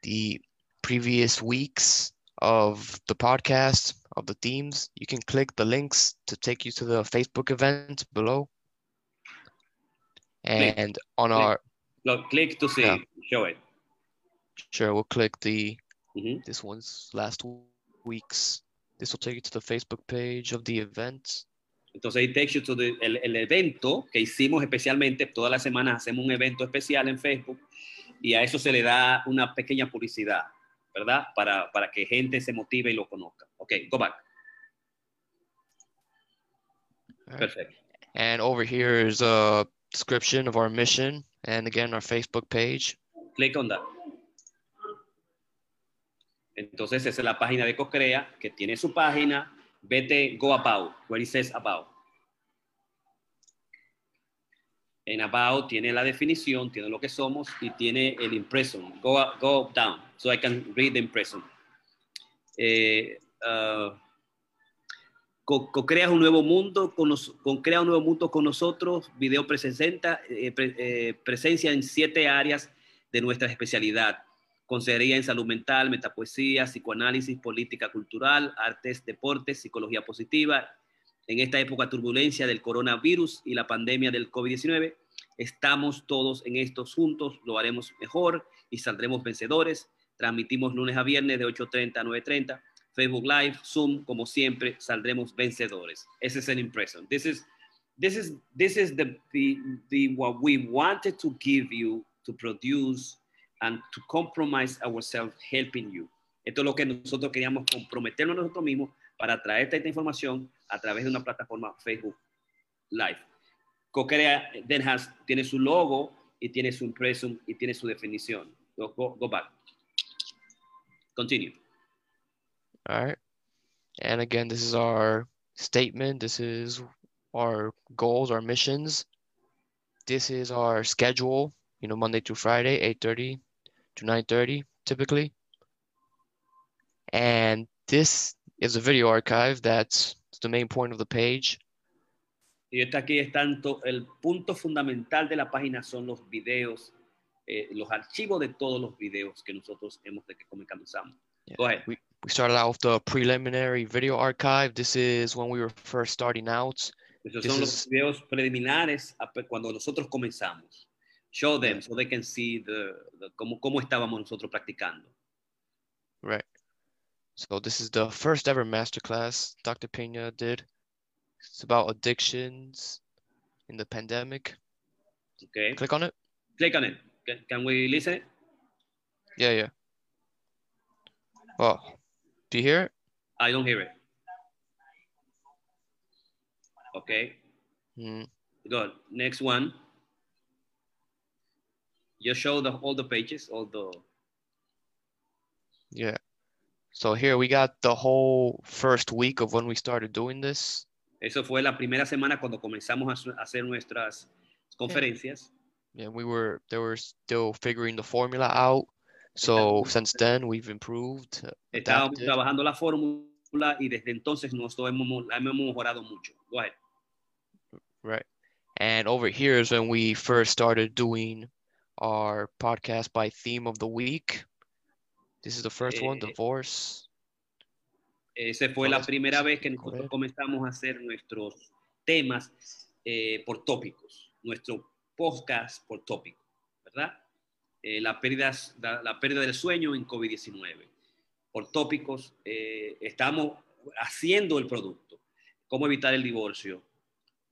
the previous weeks of the podcast, of the themes. You can click the links to take you to the Facebook event below. And click. on click. our Look, click to see, yeah. show it. Sure, we'll click the mm -hmm. this one's last week's. This will take you to the Facebook page of the event. Entonces, it takes you to the, el, el evento que hicimos especialmente, todas las semanas hacemos un evento especial en Facebook y a eso se le da una pequeña publicidad, ¿verdad? Para, para que gente se motive y lo conozca. Ok, go back. Right. Perfect. And over here is a description of our mission and again our Facebook page. Click on that. Entonces esa es la página de Cocrea que tiene su página. Vete go about, where it says about. En about tiene la definición, tiene lo que somos y tiene el impression. Go, go down so I can read the impression. Eh, uh, co- co-creas un nuevo mundo con, nos- con crea un nuevo mundo con nosotros video presenta eh, pre- eh, presencia en siete áreas de nuestra especialidad consejería en salud mental metapoesía psicoanálisis política cultural artes deportes psicología positiva en esta época turbulencia del coronavirus y la pandemia del COVID-19 estamos todos en estos juntos lo haremos mejor y saldremos vencedores transmitimos lunes a viernes de 8.30 a 9.30 Facebook Live, Zoom, como siempre, saldremos vencedores. Ese es el impression. This is, this is, this is the, the, the, what we wanted to give you to produce and to compromise ourselves helping you. Esto es lo que nosotros queríamos comprometernos nosotros mismos para traerte esta información a través de una plataforma Facebook Live. Cocrea then has, tiene su logo y tiene su impression y tiene su definición. Go, go, go back. Continue. All right. And again, this is our statement. This is our goals, our missions. This is our schedule, you know, Monday through Friday, 8:30 to 9:30 typically. And this is a video archive that's the main point of the page. Y esta aquí es tanto, el punto fundamental de la página son los videos, eh, los archivos de todos los videos que nosotros hemos de que comenzamos. Yeah. Go ahead. We we started out with the preliminary video archive. This is when we were first starting out. Esos This son is- los videos preliminares cuando nosotros comenzamos. Show them so they can see the, the- cómo, cómo estábamos nosotros practicando. Right. So this is the first ever masterclass Dr. Pena did. It's about addictions in the pandemic. Okay. Click on it. Click on it. Can, can we listen it? Yeah, yeah. Oh, do you hear it? I don't hear it. Okay. Mm, Good. Next one. You show the, all the pages, all the yeah. So here we got the whole first week of when we started doing this. Eso fue la primera semana cuando comenzamos a hacer nuestras conferencias. Yeah, we were they were still figuring the formula out. So Estamos- since then we've improved, Estábamos trabajando la fórmula y desde entonces nos hemos, la hemos mejorado mucho. Go ahead. Right. And over here is when we first started doing our podcast by theme of the week. This is the first one, Eh, divorce. Esa fue la primera vez que nosotros comenzamos a hacer nuestros temas eh, por tópicos, nuestro podcast por tópico, ¿verdad? Eh, la, pérdida, la, pérdida del sueño en COVID-19. Por tópicos, eh, estamos haciendo el producto. Cómo evitar el divorcio,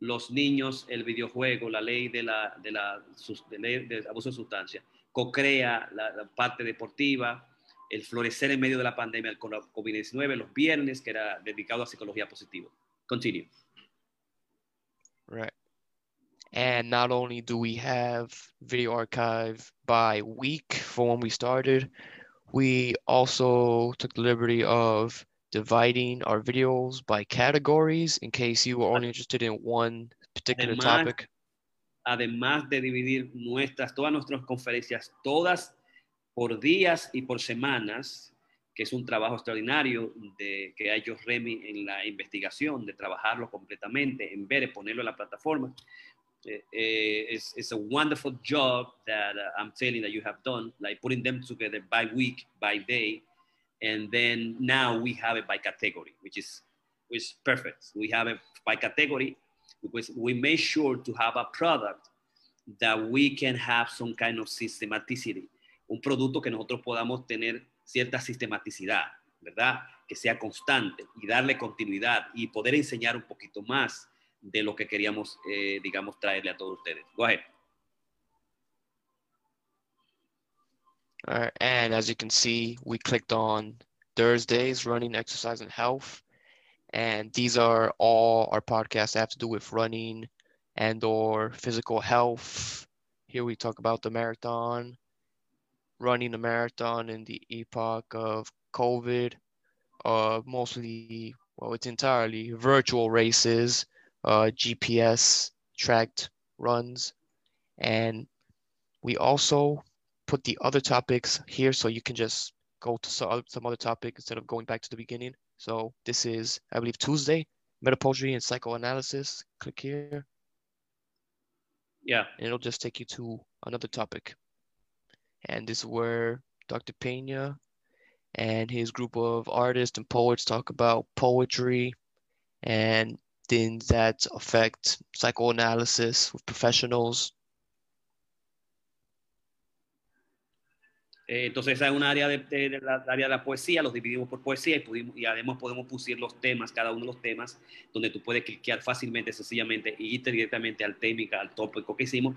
los niños, el videojuego, la ley de, la, de, la, de ley de abuso de sustancia, co-crea la, la parte deportiva, el florecer en medio de la pandemia, el COVID-19, los viernes, que era dedicado a psicología positiva. Continue. Right. And not only do we have video archive by week for when we started, we also took the liberty of dividing our videos by categories in case you were only interested in one particular Además- topic. Además de dividir nuestras, todas nuestras conferencias, todas por días y por semanas, que es un trabajo extraordinario que ha hecho Remy en la investigación, de trabajarlo completamente, en ver, ponerlo en la plataforma. Eh, eh, it's, a wonderful job that uh, I'm feeling that you have done, like putting them together by week, by day, and then now we have it by category, which is which is perfect. We have it by category because we made sure to have a product that we can have some kind of systematicity, un producto que nosotros podamos tener cierta sistematicidad, ¿verdad? Que sea constante y darle continuidad y poder enseñar un poquito más de lo que queríamos, eh, digamos, traerle a todos ustedes. Go ahead. All right, and as you can see, we clicked on Thursdays, running, exercise, and health. And these are all our podcasts that have to do with running and or physical health. Here we talk about the marathon, running a marathon in the epoch of COVID, uh, mostly, well, it's entirely virtual races, uh, GPS tracked runs. And we also put the other topics here so you can just go to some, some other topic instead of going back to the beginning. So this is, I believe, Tuesday. metapoetry and psychoanalysis. Click here. Yeah. And it'll just take you to another topic. And this is where Dr. Pena and his group of artists and poets talk about poetry and things that affect psychoanalysis with professionals. Eh, entonces esa es un área de, de, de, la, área de la poesía, los dividimos por poesía y, pudimos, y además podemos pusir los temas, cada uno de los temas, donde tú puedes cliquear fácilmente, sencillamente y irte directamente al técnica, al tópico que hicimos,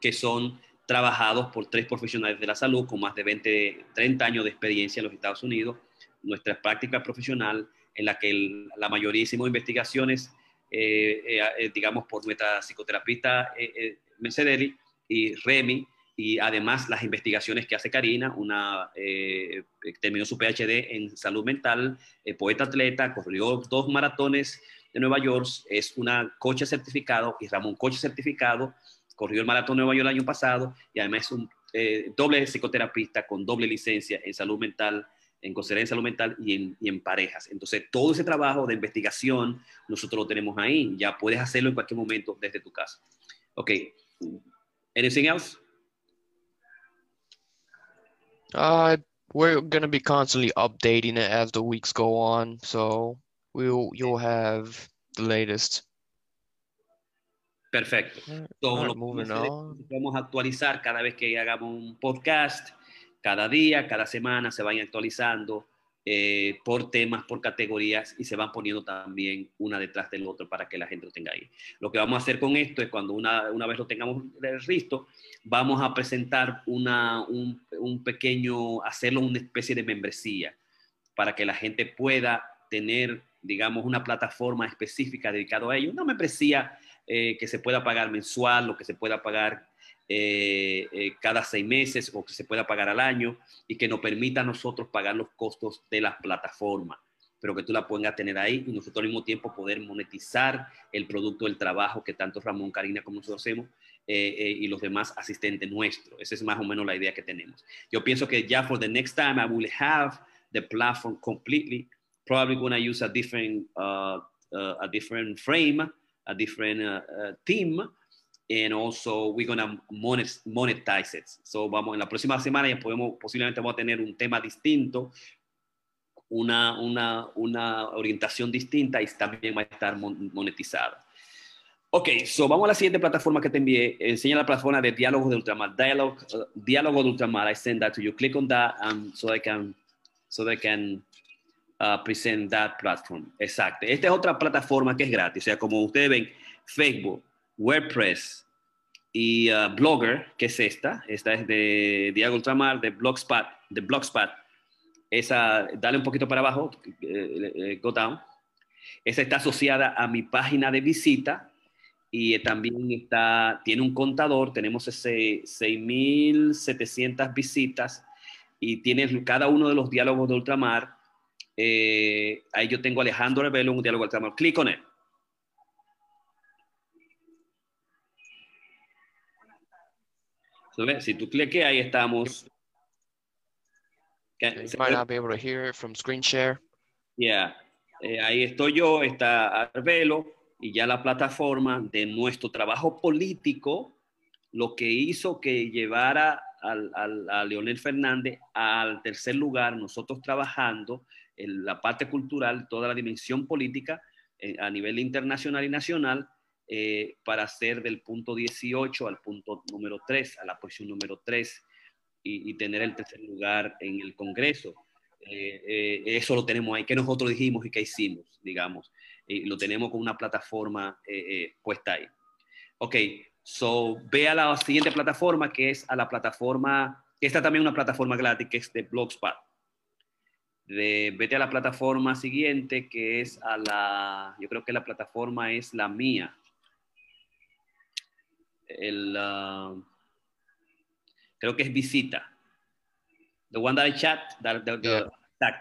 que son trabajados por tres profesionales de la salud con más de 20, 30 años de experiencia en los Estados Unidos. Nuestra práctica profesional en la que el, la mayoría hicimos investigaciones, eh, eh, eh digamos, por nuestra psicoterapista eh, eh, y Remy, y además las investigaciones que hace Karina, una eh, terminó su PhD en salud mental, poeta atleta, corrió dos maratones de Nueva York, es una coche certificado y Ramón coche certificado, corrió el maratón de Nueva York el año pasado y además es un eh, doble psicoterapista con doble licencia en salud mental, en consejería en salud mental y en, y en parejas. Entonces, todo ese trabajo de investigación nosotros lo tenemos ahí, ya puedes hacerlo en cualquier momento desde tu casa. Ok, anything else? Uh, we're gonna be constantly updating it as the weeks go on, so we'll you'll have the latest. Perfecto. Todo lo moving on. vamos a actualizar cada vez que hagamos un podcast, cada día, cada semana se vayan actualizando eh, por temas, por categorías y se van poniendo también una detrás del otro para que la gente lo tenga ahí. Lo que vamos a hacer con esto es cuando una, una vez lo tengamos listo, vamos a presentar una, un, un pequeño, hacerlo una especie de membresía para que la gente pueda tener, digamos, una plataforma específica dedicada a ello, una membresía eh, que se pueda pagar mensual o que se pueda pagar eh, eh, cada seis meses o que se pueda pagar al año y que nos permita a nosotros pagar los costos de la plataforma, pero que tú la puedas tener ahí y nosotros al mismo tiempo poder monetizar el producto del trabajo que tanto Ramón, Karina como nosotros hacemos eh, eh, y los demás asistentes nuestros. Esa es más o menos la idea que tenemos. Yo pienso que ya for the next time I will have the platform completely, probably going to use a different, uh, uh, a different frame, a different uh, team, and also we're to monetize it. So vamos, en la próxima semana ya podemos, posiblemente vamos a tener un tema distinto, una, una, una orientación distinta y también va a estar monetizada. Ok, so vamos a la siguiente plataforma que te envié. Enseña la plataforma de diálogos de ultramar. Dialog, uh, diálogo de ultramar. I send that to you. Click on that um, so I can, so they can uh, present that platform. Exacto. Esta es otra plataforma que es gratis. O sea, como ustedes ven, Facebook, WordPress y uh, Blogger, que es esta. Esta es de Diálogo Ultramar, de Blogspot, de Blogspot. Esa, dale un poquito para abajo, eh, eh, go down. Esa está asociada a mi página de visita y también está, tiene un contador, tenemos ese 6.700 visitas y tiene cada uno de los diálogos de ultramar. Eh, ahí yo tengo Alejandro Revelo, un diálogo de ultramar. Clic con él. Si tú cliques, ahí estamos. You might not be able to hear it from screen share. Yeah. Eh, ahí estoy yo, está Arbelo y ya la plataforma de nuestro trabajo político, lo que hizo que llevara al, al, a Leonel Fernández al tercer lugar, nosotros trabajando en la parte cultural, toda la dimensión política eh, a nivel internacional y nacional, eh, para ser del punto 18 al punto número 3, a la posición número 3 y, y tener el tercer lugar en el Congreso. Eh, eh, eso lo tenemos ahí, que nosotros dijimos y que hicimos, digamos y lo tenemos con una plataforma eh, eh, puesta ahí. Ok, so ve a la siguiente plataforma que es a la plataforma, esta también es una plataforma gratis que es de Blogspot. De, vete a la plataforma siguiente que es a la, yo creo que la plataforma es la mía. El, uh, creo que es visita. The one that I chat, that, that, Yeah.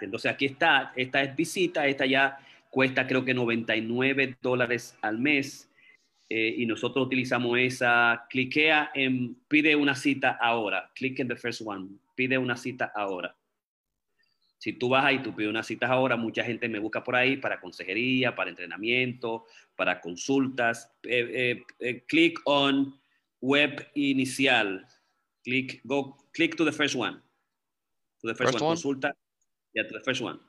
Entonces aquí está, esta es visita, esta ya cuesta creo que 99 dólares al mes eh, y nosotros utilizamos esa, cliquea en pide una cita ahora, click en the first one, pide una cita ahora. Si tú vas ahí, tú pides unas citas ahora, mucha gente me busca por ahí para consejería, para entrenamiento, para consultas. Eh, eh, click on web inicial. Click, go, click to the first one. To the first, one. Consulta. Yeah, to the first one.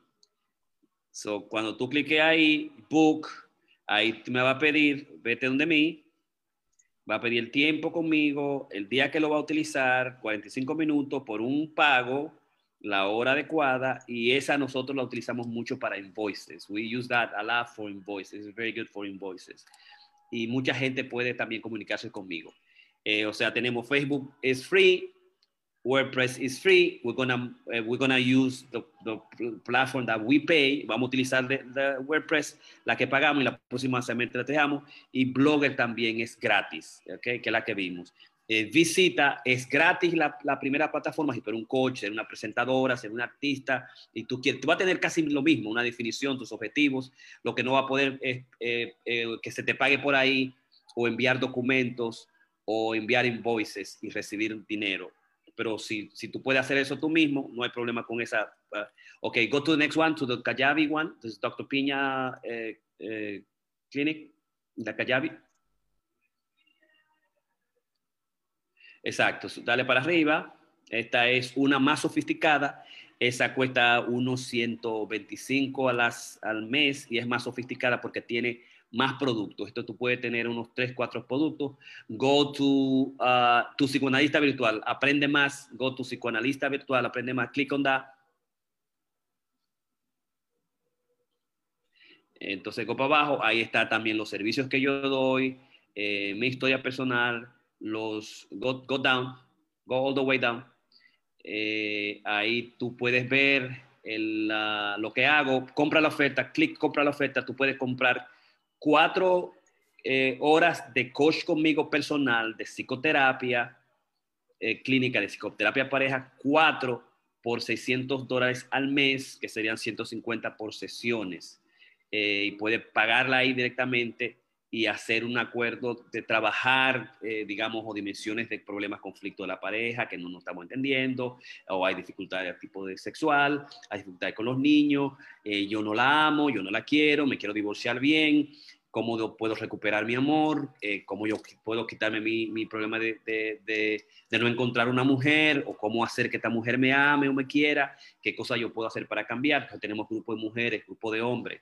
So, cuando tú cliques ahí, book, ahí me va a pedir, vete donde mí, va a pedir el tiempo conmigo, el día que lo va a utilizar, 45 minutos por un pago, la hora adecuada, y esa nosotros la utilizamos mucho para invoices. We use that a lot for invoices. It's very good for invoices. Y mucha gente puede también comunicarse conmigo. Eh, o sea, tenemos Facebook, es free, WordPress is free. We're gonna uh, we're gonna use the, the platform that we pay. Vamos a utilizar de, de WordPress, la que pagamos y la próxima semana la dejamos. Y Blogger también es gratis, okay, que es la que vimos. Eh, visita es gratis la, primera plataforma, si tú eres un coach, eres una presentadora, ser un artista, y tú, quieres, tú vas a tener casi lo mismo, una definición, tus objetivos. Lo que no va a poder es eh, eh, que se te pague por ahí o enviar documentos o enviar invoices y recibir dinero pero si, si tú puedes hacer eso tú mismo, no hay problema con esa. Uh, ok, go to the next one, to the Kajabi one. This is Dr. Piña Clinic, la Kajabi. Exacto, dale para arriba. Esta es una más sofisticada. Esa cuesta unos 125 a al mes y es más sofisticada porque tiene más productos. Esto tú puedes tener unos 3, 4 productos. Go to uh, tu psicoanalista virtual, aprende más. Go to psicoanalista virtual, aprende más. Click on that. Entonces, go para abajo, ahí está también los servicios que yo doy, eh, mi historia personal, los go, go, down, go all the way down. Eh, ahí tú puedes ver el, lo que hago, compra la oferta, clic, compra la oferta, tú puedes comprar cuatro eh, horas de coach conmigo personal, de psicoterapia, eh, clínica de psicoterapia pareja, cuatro por 600 dólares al mes, que serían 150 por sesiones. Y puede pagarla ahí directamente y hacer un acuerdo de trabajar, digamos, o dimensiones de problemas, conflicto de la pareja que no nos estamos entendiendo, o hay dificultades de tipo de sexual, hay dificultades con los niños, yo no la amo, yo no la quiero, me quiero divorciar bien, cómo puedo recuperar mi amor, eh, cómo yo puedo quitarme mi, mi problema de, de, no encontrar una mujer, o cómo hacer que esta mujer me ame o me quiera, qué cosas yo puedo hacer para cambiar. tenemos grupo de mujeres, grupo de hombres,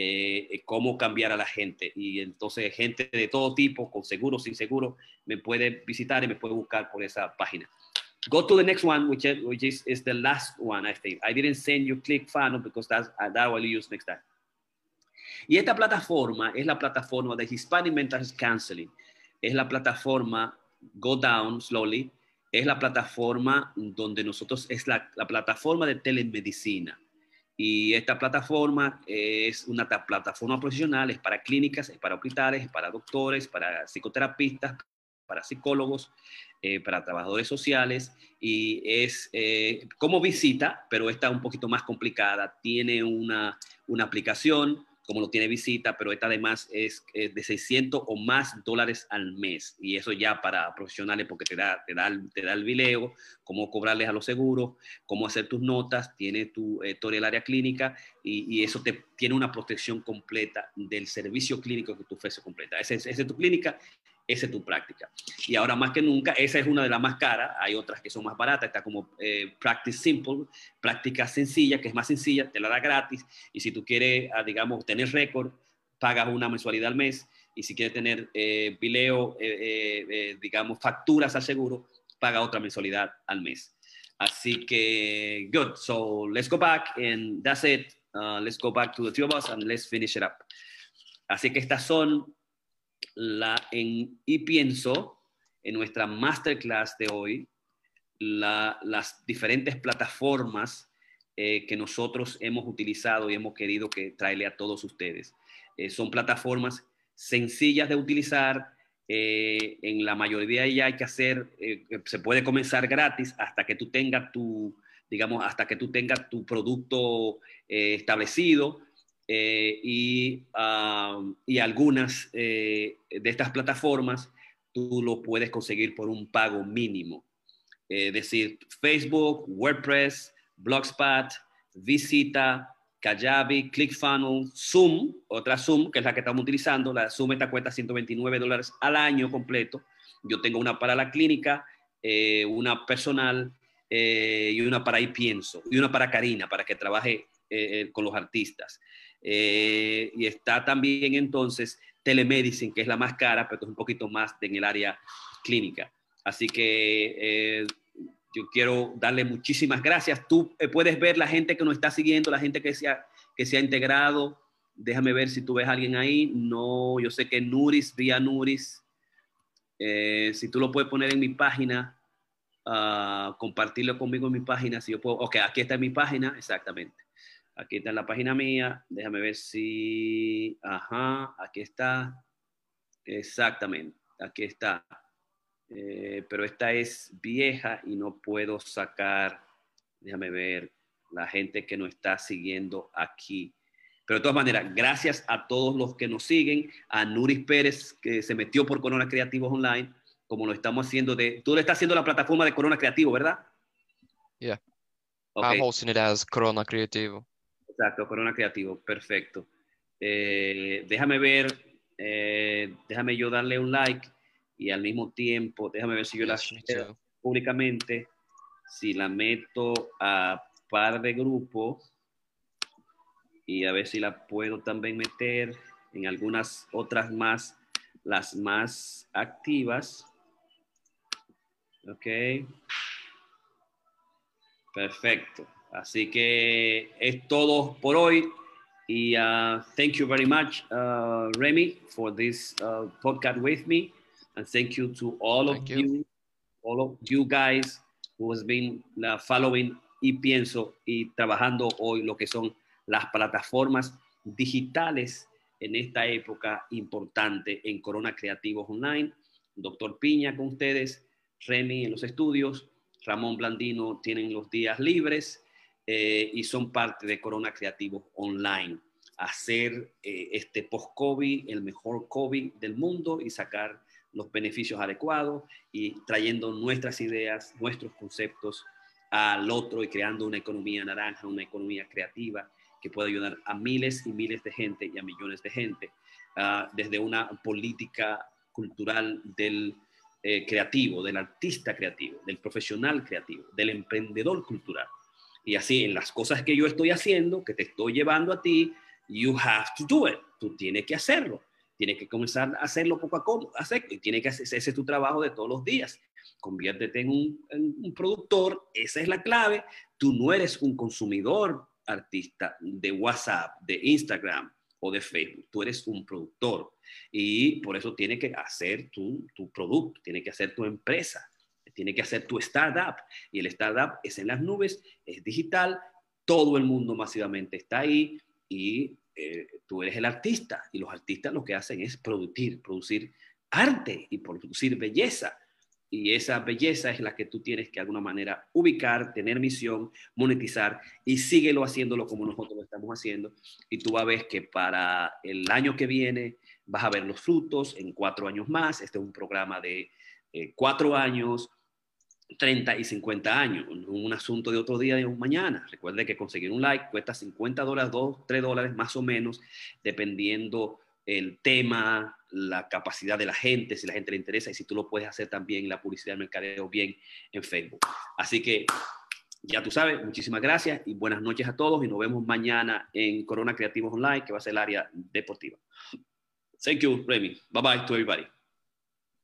eh, eh, cómo cambiar a la gente. Y entonces gente de todo tipo, con seguro, sin seguro, me puede visitar y me puede buscar por esa página. Go to the next one, which is, which is, is the last one, I think. I didn't send you click funnel because that's, that will use next time. Y esta plataforma es la plataforma de Hispanic Mental Counseling. Es la plataforma Go Down Slowly. Es la plataforma donde nosotros, es la, plataforma de telemedicina. Y esta plataforma es una plataforma profesional, es para clínicas, es para hospitales, es para doctores, para psicoterapistas, para psicólogos, eh, para trabajadores sociales y es eh, como visita, pero está un poquito más complicada. Tiene una, una aplicación, como lo tiene visita, pero esta además es, de 600 o más dólares al mes. Y eso ya para profesionales porque te da, te da, te da el video, cómo cobrarles a los seguros, cómo hacer tus notas, tiene tu eh, el área clínica y, eso te tiene una protección completa del servicio clínico que tú ofreces completa. Esa es tu clínica esa es tu práctica. Y ahora más que nunca, esa es una de las más caras, hay otras que son más baratas, está como eh, Practice Simple, práctica sencilla, que es más sencilla, te la da gratis, y si tú quieres, ah, digamos, tener récord, pagas una mensualidad al mes, y si quieres tener eh, video, eh, digamos, facturas al seguro, paga otra mensualidad al mes. Así que, good. So, let's go back and that's it. Uh, let's go back to the two of us and let's finish it up. Así que estas son y pienso en nuestra masterclass de hoy, las diferentes plataformas eh, que nosotros hemos utilizado y hemos querido que traerle a todos ustedes. Eh, son plataformas sencillas de utilizar, eh, en la mayoría ya hay que hacer, se puede comenzar gratis hasta que tú tengas tu, digamos, hasta que tú tengas tu producto establecido eh, y, y, algunas eh, de estas plataformas tú lo puedes conseguir por un pago mínimo. Es decir, Facebook, WordPress, Blogspot, visita Kajabi, ClickFunnels, Zoom, otra Zoom, que es la que estamos utilizando. La Zoom esta cuesta 129 dólares al año completo. Yo tengo una para la clínica, eh, una personal eh, y una para ahí pienso, y una para Karina, para que trabaje eh, con los artistas. Y está también entonces telemedicine, que es la más cara, pero es un poquito más en el área clínica. Así que yo quiero darle muchísimas gracias. Tú puedes ver la gente que nos está siguiendo, la gente que se ha, que se ha integrado. Déjame ver si tú ves a alguien ahí. No, yo sé que Nuris, vía Nuris, eh, si tú lo puedes poner en mi página, uh, compartirlo conmigo en mi página, si yo puedo. Ok, aquí está mi página, exactamente. Aquí está la página mía. Déjame ver si. Ajá, aquí está. Exactamente, aquí está. Eh, pero esta es vieja y no puedo sacar. Déjame ver la gente que nos está siguiendo aquí. Pero de todas maneras, gracias a todos los que nos siguen, a Nuris Pérez, que se metió por Corona Creativos Online, como lo estamos haciendo de... Tú le estás haciendo la plataforma de Corona Creativo, ¿verdad? Yeah. I'm hosting it as Corona Creativo. Exacto, Corona Creativo, perfecto. Eh, déjame ver, eh, déjame yo darle un like y al mismo tiempo, déjame ver si yo la públicamente, si la meto a par de grupos y a ver si la puedo también meter en algunas otras más, las más activas. Ok. Perfecto. Así que es todo por hoy. Y uh, thank you very much, uh, Remy, for this uh, podcast with me. And thank you to all of you. all of you guys who has been following y pienso y trabajando hoy lo que son las plataformas digitales en esta época importante en Corona Creativos Online. Doctor Piña con ustedes, Remy en los estudios, Ramón Blandino tienen los días libres eh, y son parte de Corona Creativos Online. Hacer eh, este post-COVID el mejor COVID del mundo y sacar los beneficios adecuados y trayendo nuestras ideas, nuestros conceptos al otro y creando una economía naranja, una economía creativa que puede ayudar a miles y miles de gente y a millones de gente, uh, desde una política cultural del eh, creativo, del artista creativo, del profesional creativo, del emprendedor cultural. Y así en las cosas que yo estoy haciendo, que te estoy llevando a ti, you have to do it. Tú tienes que hacerlo. Tienes que comenzar a hacerlo poco a poco. Hacer, y tienes que hacer ese es tu trabajo de todos los días. Conviértete en un, productor. Esa es la clave. Tú no eres un consumidor artista de WhatsApp, de Instagram o de Facebook. Tú eres un productor y por eso tiene que hacer tu, tu producto, tiene que hacer tu empresa, tiene que hacer tu startup. Y el startup es en las nubes, es digital, todo el mundo masivamente está ahí y eh, tú eres el artista. Y los artistas lo que hacen es producir, producir arte y producir belleza y esa belleza es la que tú tienes que de alguna manera ubicar, tener misión, monetizar y síguelo haciéndolo como nosotros lo estamos haciendo. Y tú vas a ver que para el año que viene vas a ver los frutos en cuatro años más. Este es un programa de eh, cuatro años, 30 y 50 años, un asunto de otro día, de un mañana. Recuerde que conseguir un like cuesta 50 dólares, 2, 3 dólares más o menos, dependiendo el tema, la capacidad de la gente, si la gente le interesa y si tú lo puedes hacer también la publicidad del mercadeo bien en Facebook. Así que ya tú sabes, muchísimas gracias y buenas noches a todos y nos vemos mañana en Corona Creativos Online, que va a ser el área deportiva. Thank you, Remy. Bye bye to everybody.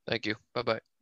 Thank you. Bye bye.